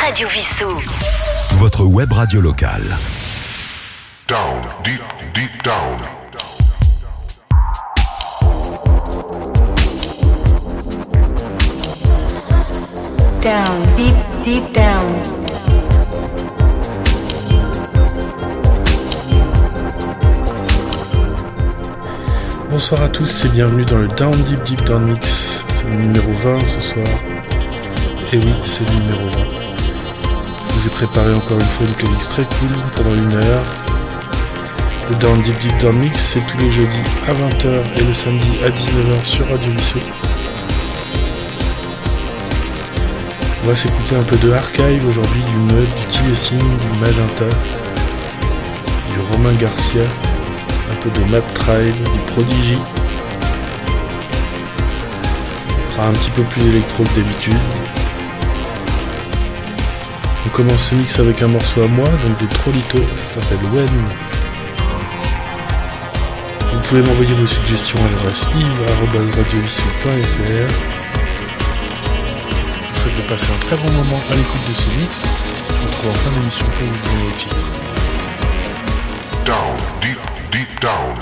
Radio Vissou. Votre web radio locale. Down, deep, deep down. Down, deep, deep down. Bonsoir à tous et bienvenue dans le Down Deep Deep Down Mix. C'est le numéro 20 ce soir. Et oui, c'est le numéro 20. Vous ai préparé encore une fois une playlist très cool pendant une heure. Le Down Deep Deep Down Mix, c'est tous les jeudis à 20h et le samedi à 19h sur Radio Vissou. On va s'écouter un peu de archive aujourd'hui, du mud, du T-Lessing, du Magenta, du Romain Garcia, un peu de Map Tribe, du Prodigy. Sera un petit peu plus électro que d'habitude. Commence ce mix avec un morceau à moi, donc de Trolito, ça s'appelle When. Vous pouvez m'envoyer vos suggestions à l'adresse yves.radiovissou.fr Je vous souhaite de passer un très bon moment à l'écoute de ce mix. Je vous retrouve en fin d'émission pour vous donner le titre. Down, deep, deep down.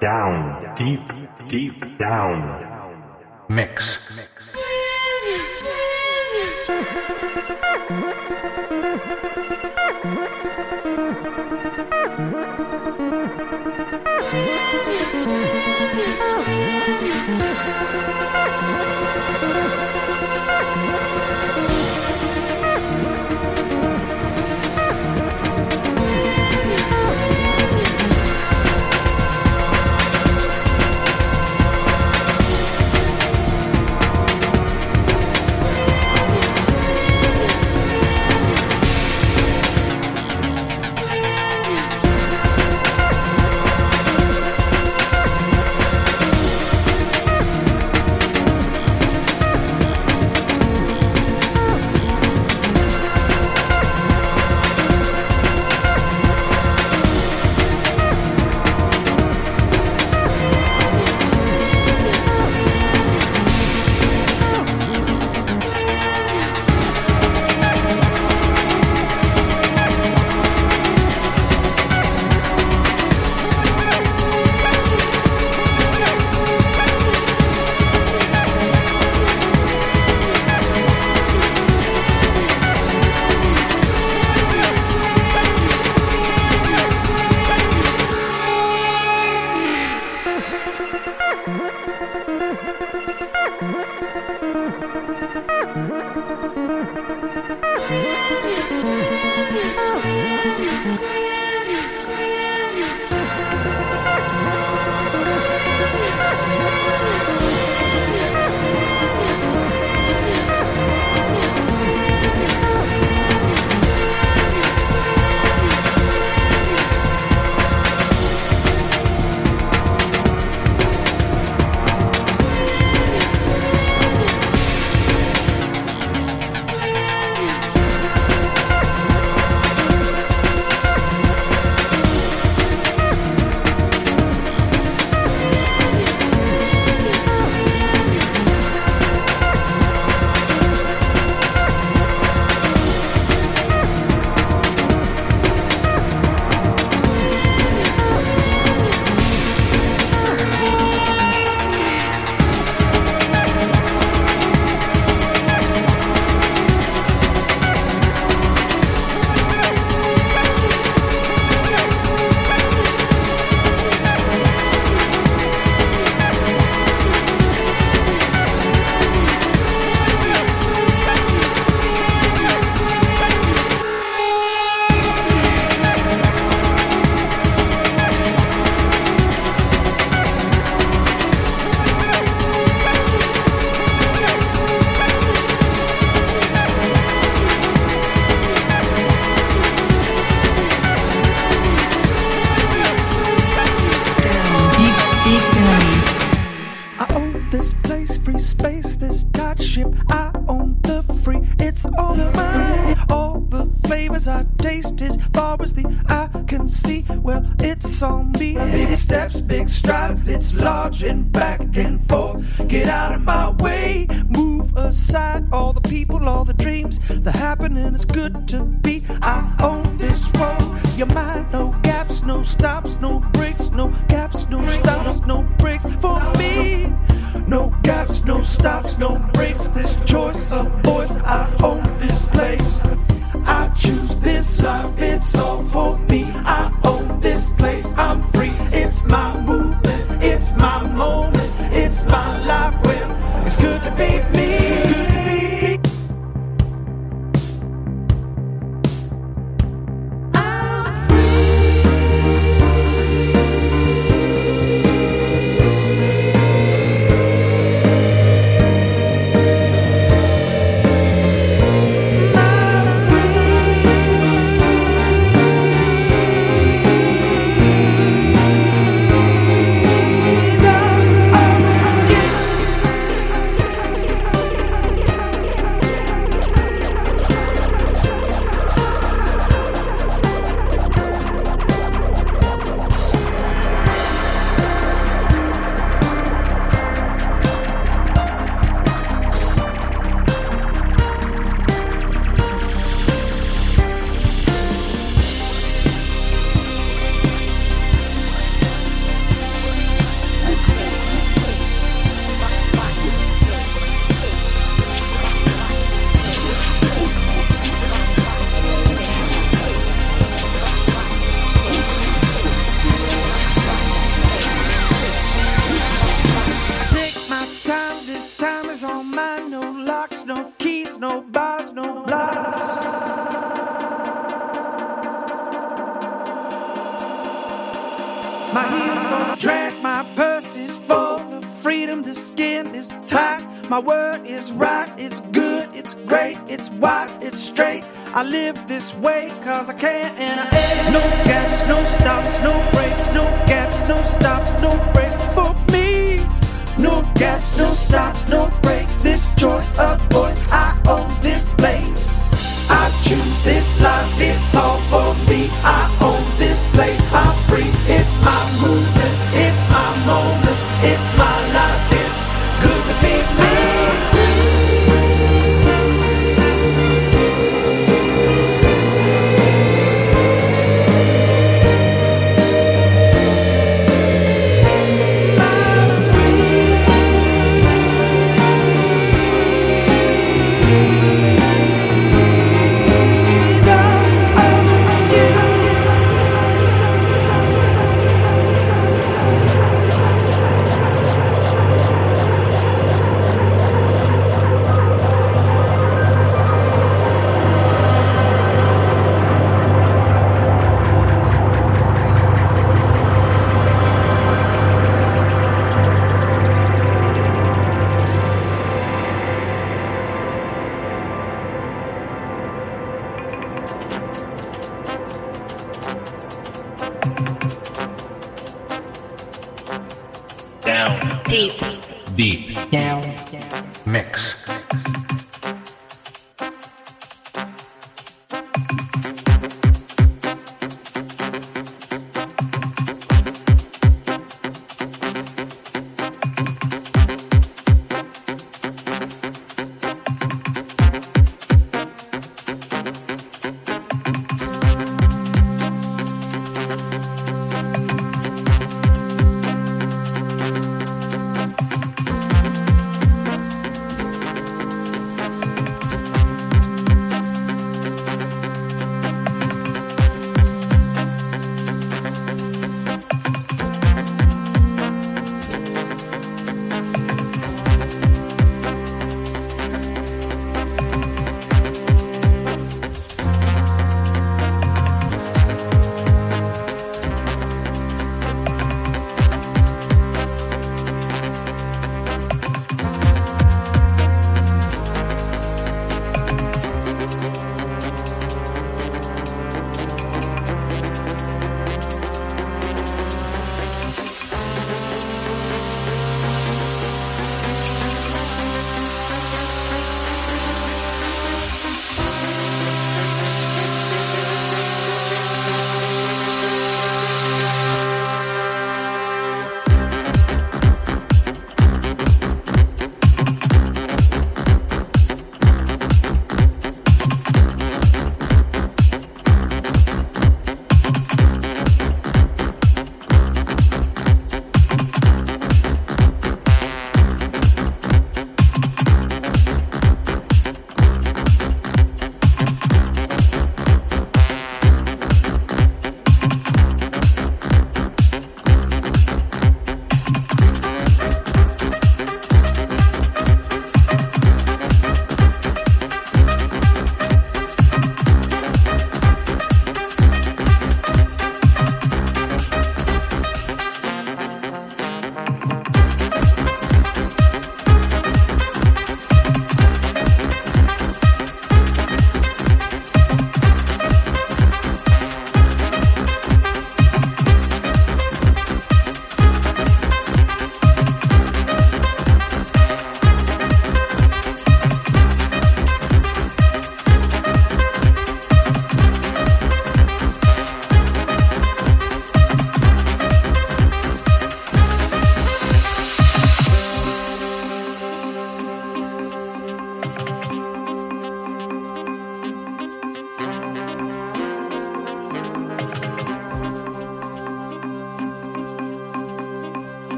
Down, deep, deep down. Mix. Down,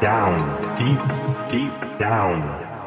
Down, deep, deep down.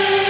Yeah.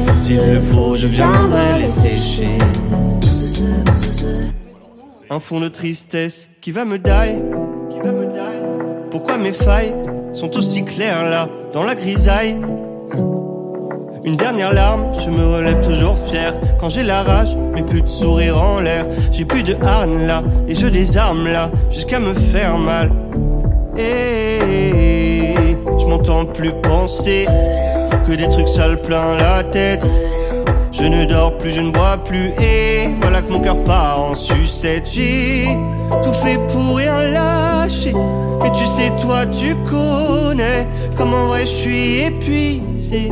S'il le faut, je viendrai les sécher. Un fond de tristesse qui va me die. Pourquoi mes failles sont aussi claires là, dans la grisaille? Une dernière larme, je me relève toujours fier. Quand j'ai la rage, mais plus de sourire en l'air. J'ai plus de harne là, et je désarme là, jusqu'à me faire mal. Et je m'entends plus penser que des trucs sales plein la tête. Je ne dors plus, je ne bois plus, et voilà que mon cœur part en sucette. J'ai tout fait pour rien lâcher, mais tu sais, toi, tu connais comment vrai je suis épuisé.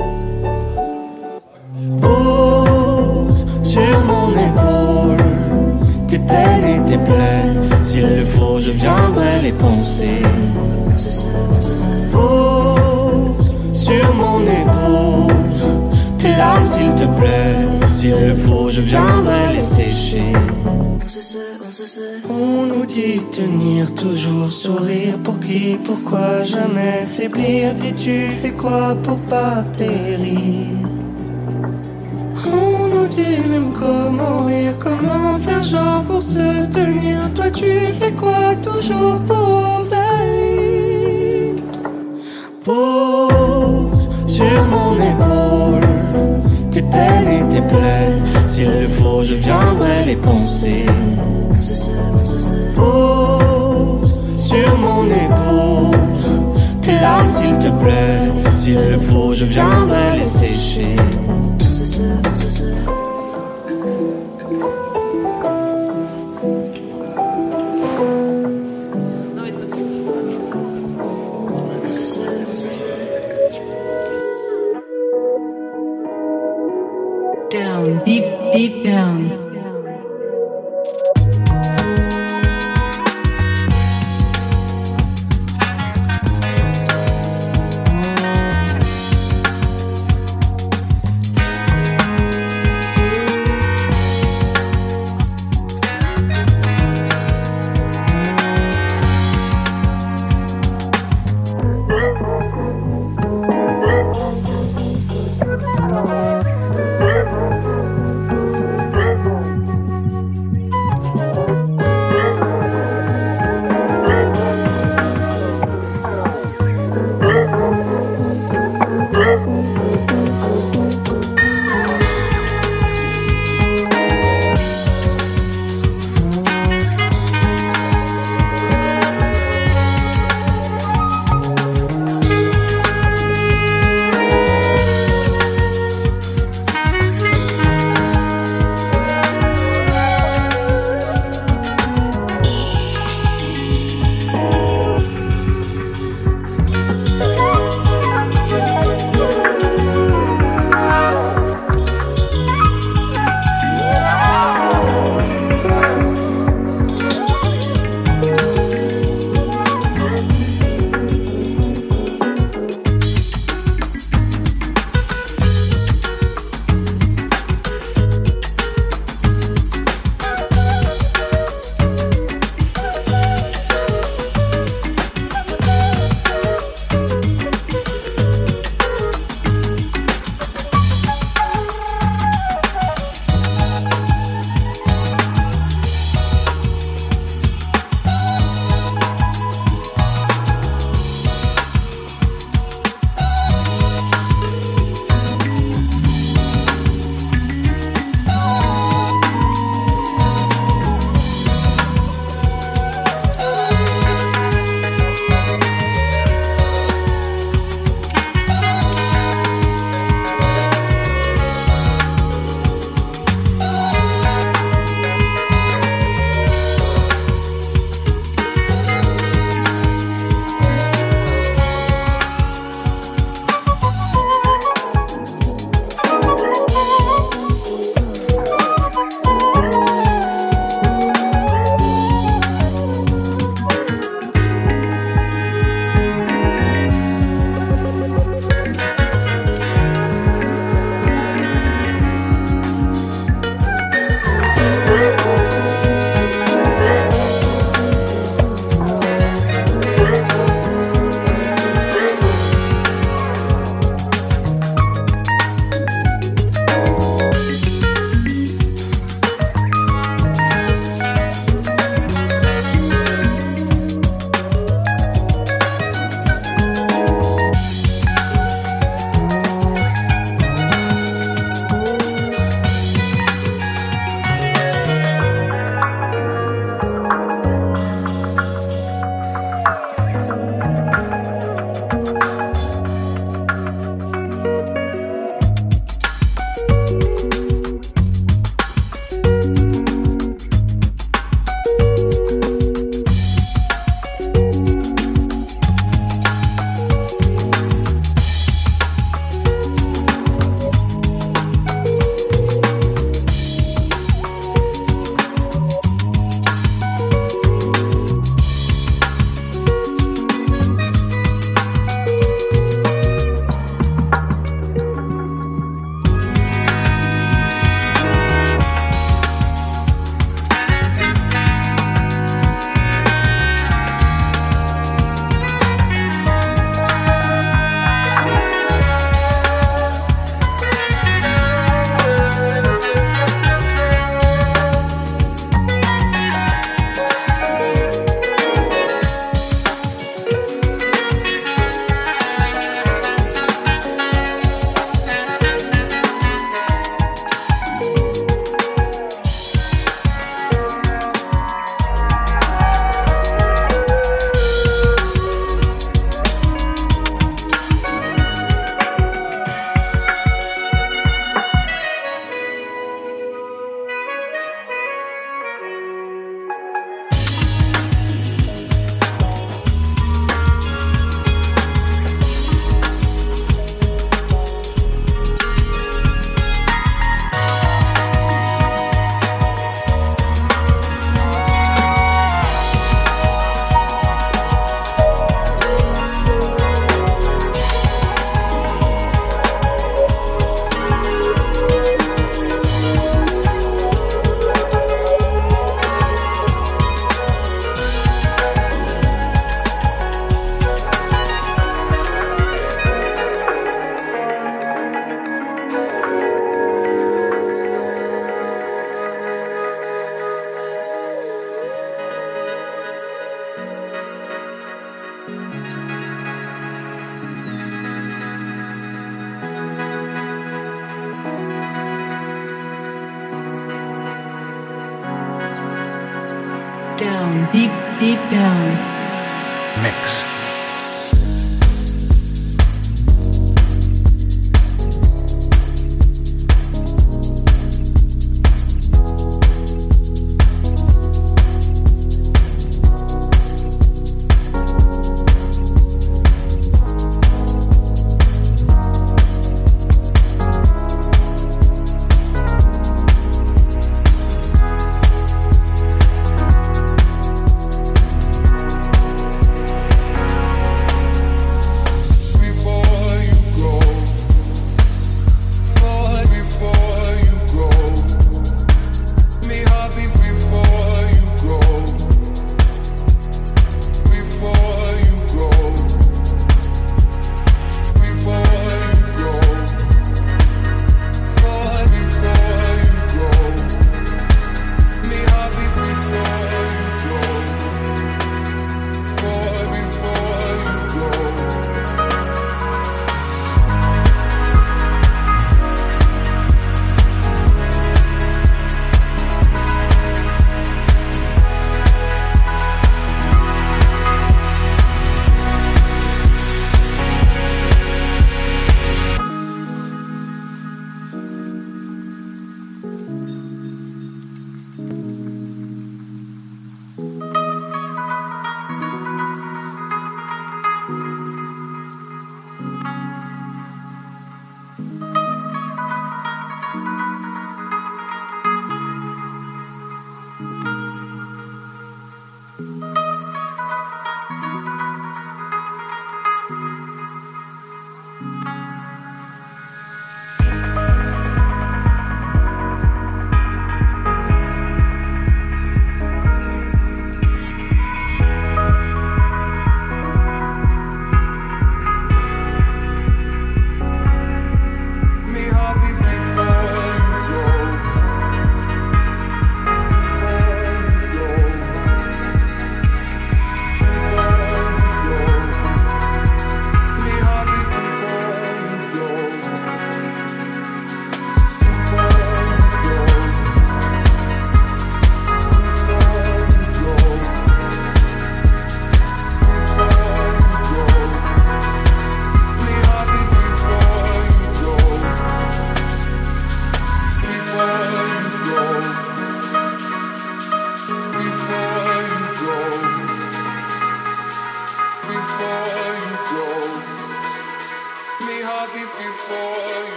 Pose sur mon épaule tes peines et tes plaies. S'il le faut, je viendrai les penser. Pose sur mon épaule tes larmes, s'il te plaît. S'il le faut, je viendrai les sécher. On nous dit tenir toujours sourire pour qui, pourquoi jamais faiblir? Dis-tu fais quoi pour pas périr? On nous dit même comment rire, comment faire genre pour se tenir. Toi tu fais quoi toujours pour et tes. S'il le faut, je viendrai les penser. Pose sur mon épaule tes larmes, s'il te plaît. S'il le faut, je viendrai les sécher.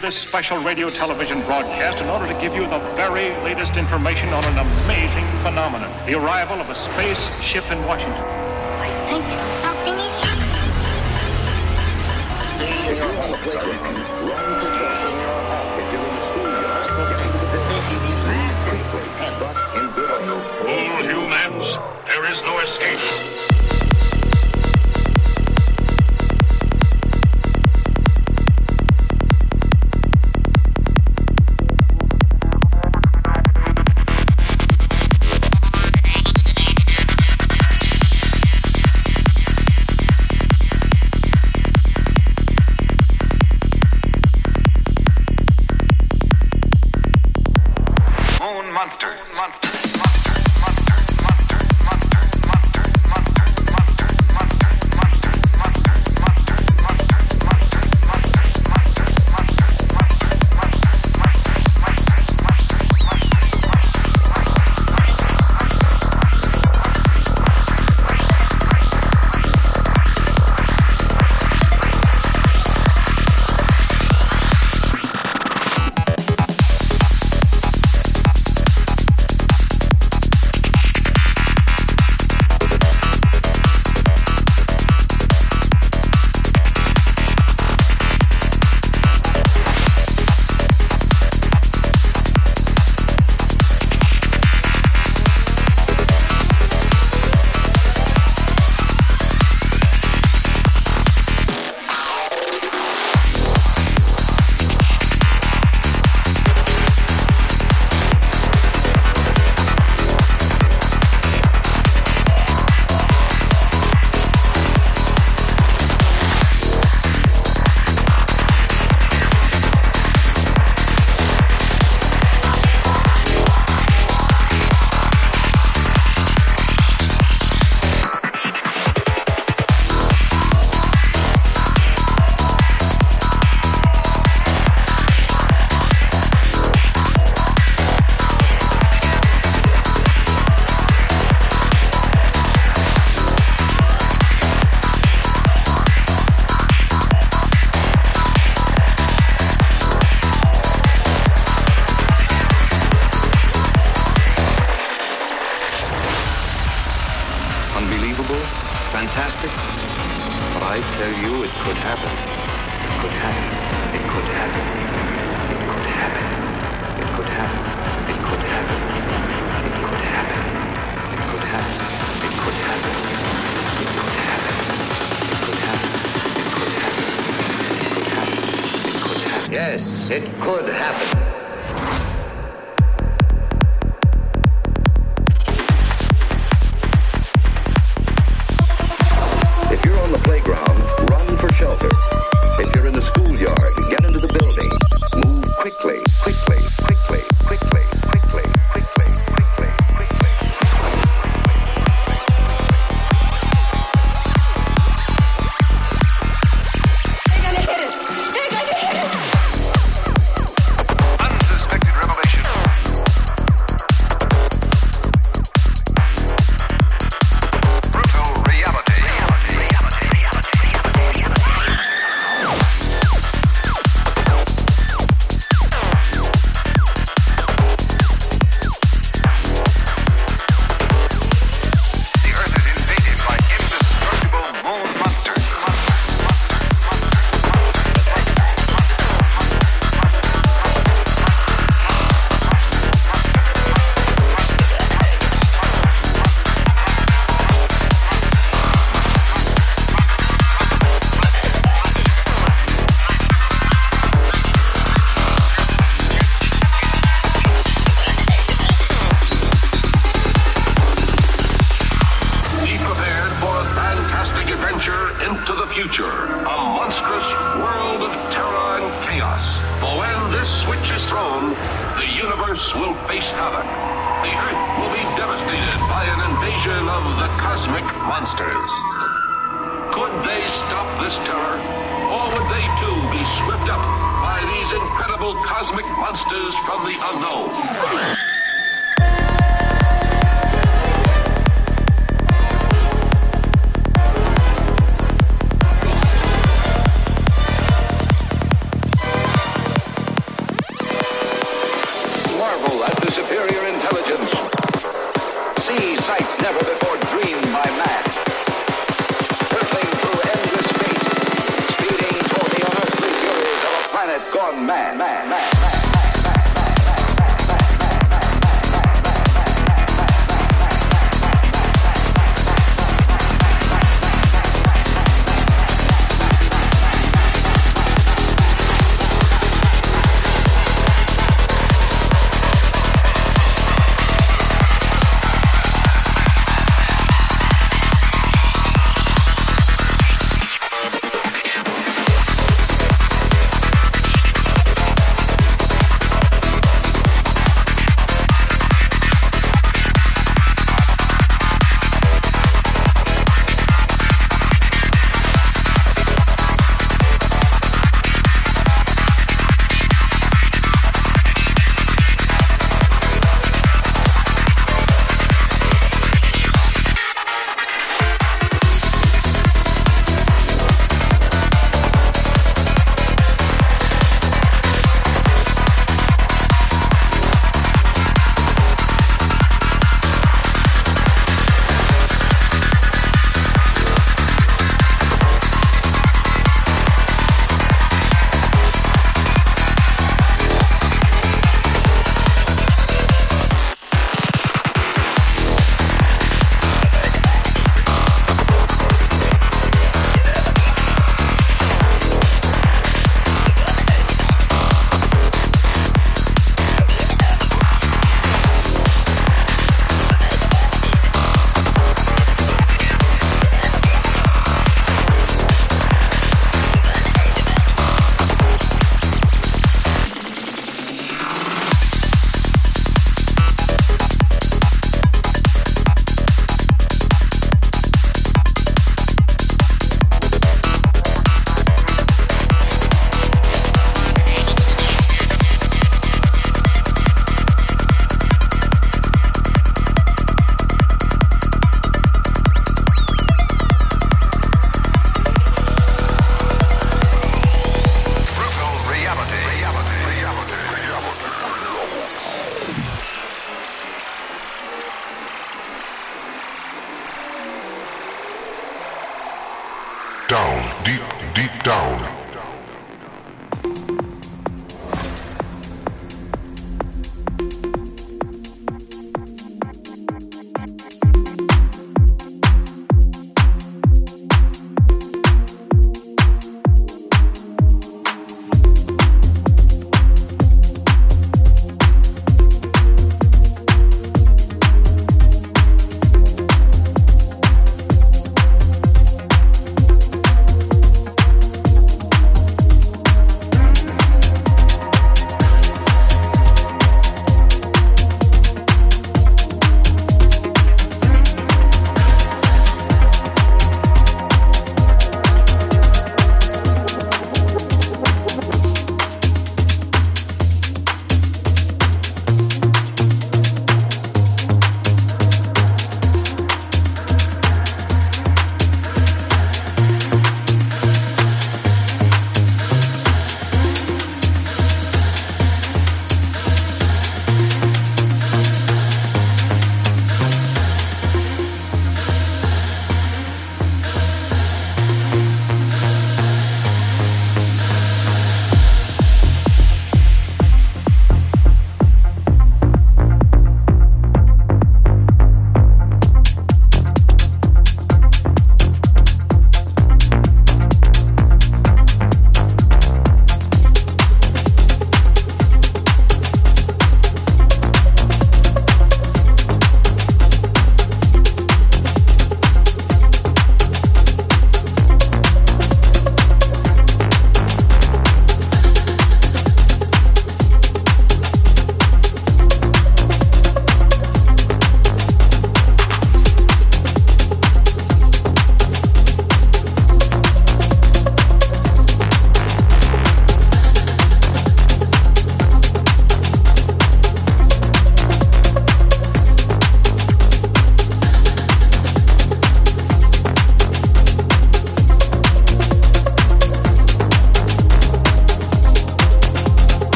This special radio television broadcast in order to give you the very latest information on an amazing phenomenon the arrival of a space ship in Washington. I think something is Fool monsters. monsters. Unbelievable? Fantastic? But I tell you, it could happen. It could happen. It could happen. It could happen. It could happen. It could happen. It could happen. It could happen. It could happen. It could happen. It could happen. It could happen. It could happen. It could happen. Yes, it could happen. Monstrous world of terror and chaos. For when this switch is thrown, the universe will face havoc. The Earth will be devastated by an invasion of the cosmic monsters. Could they stop this terror? Or would they too be swept up by these incredible cosmic monsters from the unknown?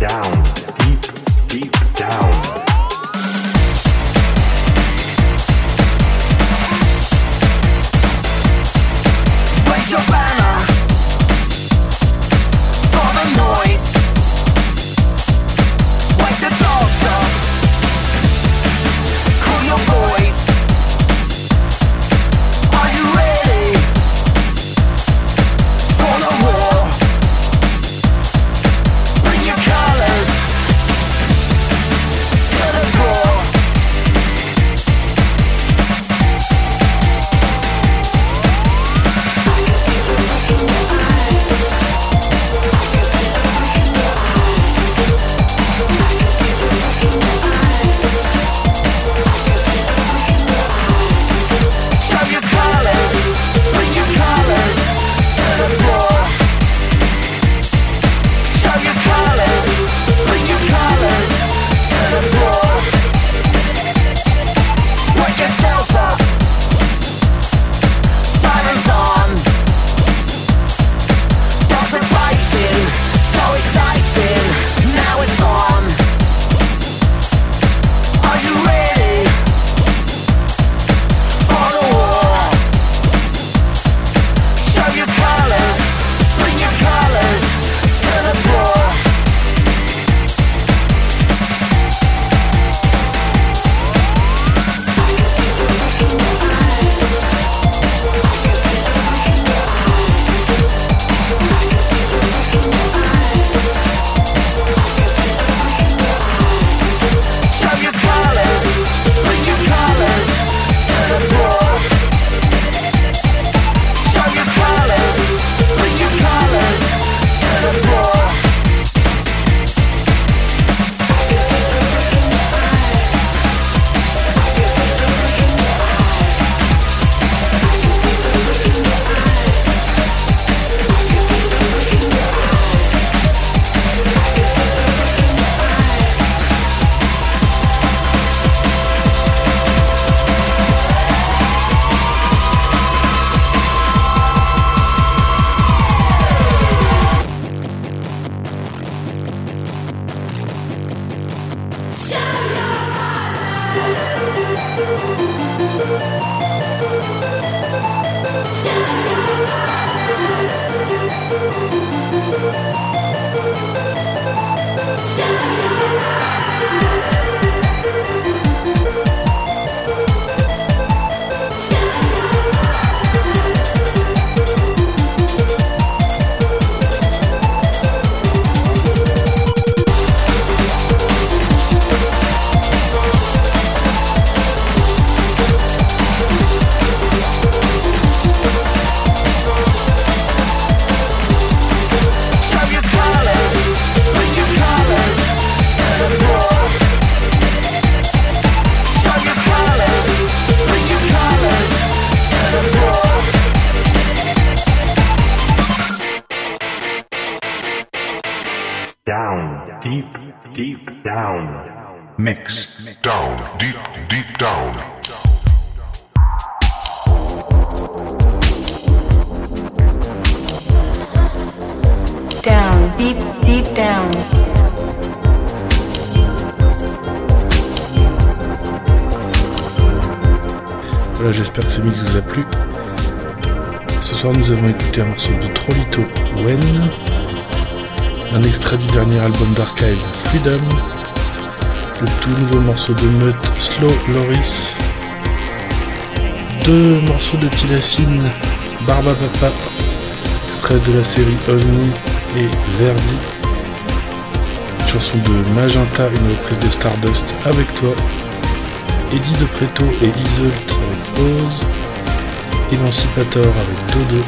Down, deep, deep down. Voilà, j'espère que ce mix vous a plu. Ce soir, nous avons écouté un morceau de Trollito Wen, un extrait du dernier album d'Archive Freedom, le tout nouveau morceau de Mutt Slow Loris, deux morceaux de Tilacine Barba Papa, extrait de la série OVNI et Verdi, chanson de Magenta, une reprise de Stardust avec toi, Eddie de Preto et Isolt avec Pause, Emancipator avec Dodo,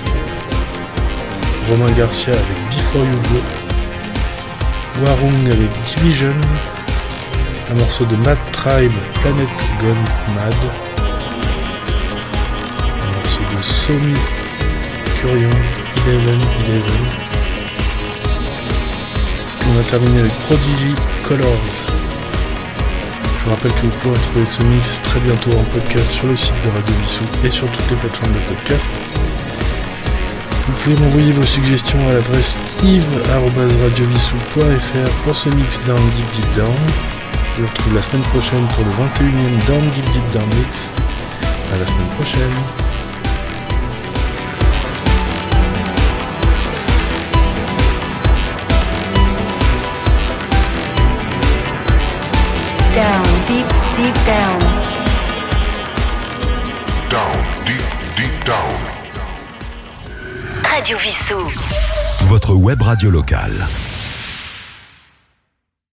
Romain Garcia avec Before You Go, Warung avec Division, un morceau de Mad Tribe, Planet Gone Mad, un morceau de Somi Curion, Eleven Eleven. On a terminé avec Prodigy Colors. Je vous rappelle que vous pourrez retrouver ce mix très bientôt en podcast sur le site de Radio Vissou et sur toutes les plateformes de podcast. Vous pouvez m'envoyer vos suggestions à l'adresse yves.radiovissou.fr pour ce mix Down Deep Deep Down. Je vous retrouve la semaine prochaine pour le 21e Down Deep Deep Down Mix. À la semaine prochaine. Down. Down, deep, deep down. Radio Vissou. Votre web radio locale.